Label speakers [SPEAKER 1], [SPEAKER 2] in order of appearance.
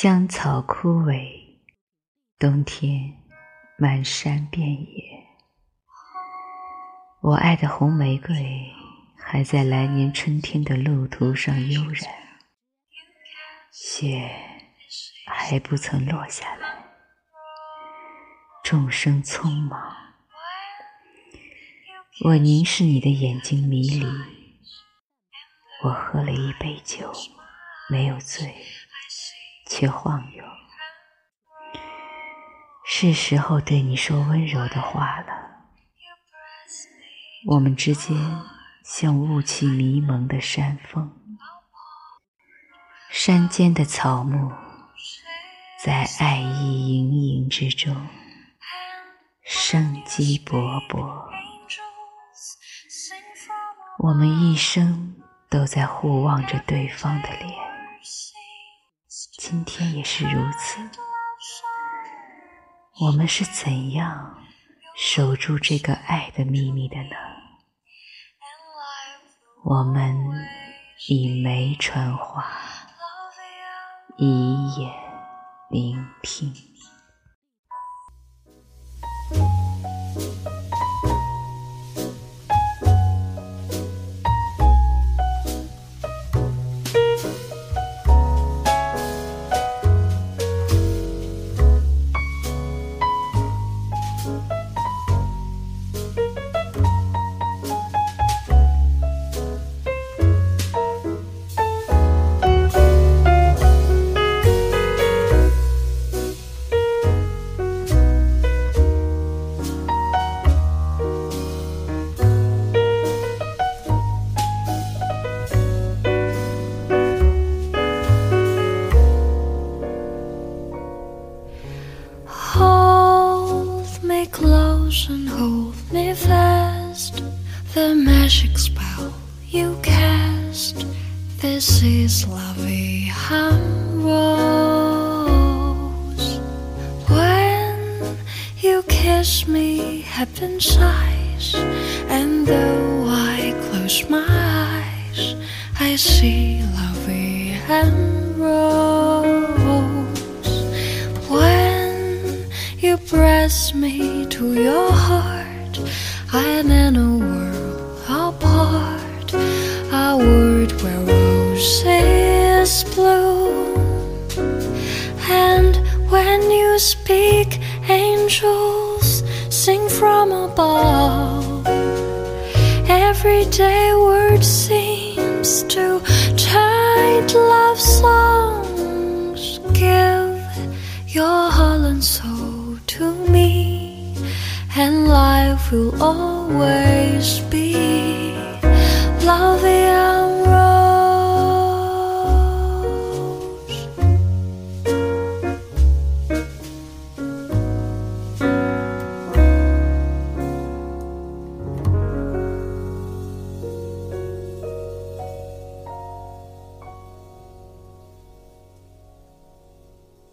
[SPEAKER 1] 香草枯萎，冬天满山遍野。我爱的红玫瑰还在来年春天的路途上悠然，雪还不曾落下来。众生匆忙，我凝视你的眼睛迷离。我喝了一杯酒，没有醉。却晃悠，是时候对你说温柔的话了。我们之间像雾气迷蒙的山峰，山间的草木在爱意盈盈之中生机勃勃。我们一生都在互望着对方的脸。今天也是如此，我们是怎样守住这个爱的秘密的呢？我们以眉传话，以眼聆听。
[SPEAKER 2] and hold me fast. The magic spell you cast. This is Vie en Rose. When you kiss me, heaven sighs, and though I close my eyes, I see La Vie press me to your heart, I'm in a world apart, a world where roses bloom. And when you speak, angels sing from above. Everyday word seems to chant love songs. Give your heart and soul and life will always be loving.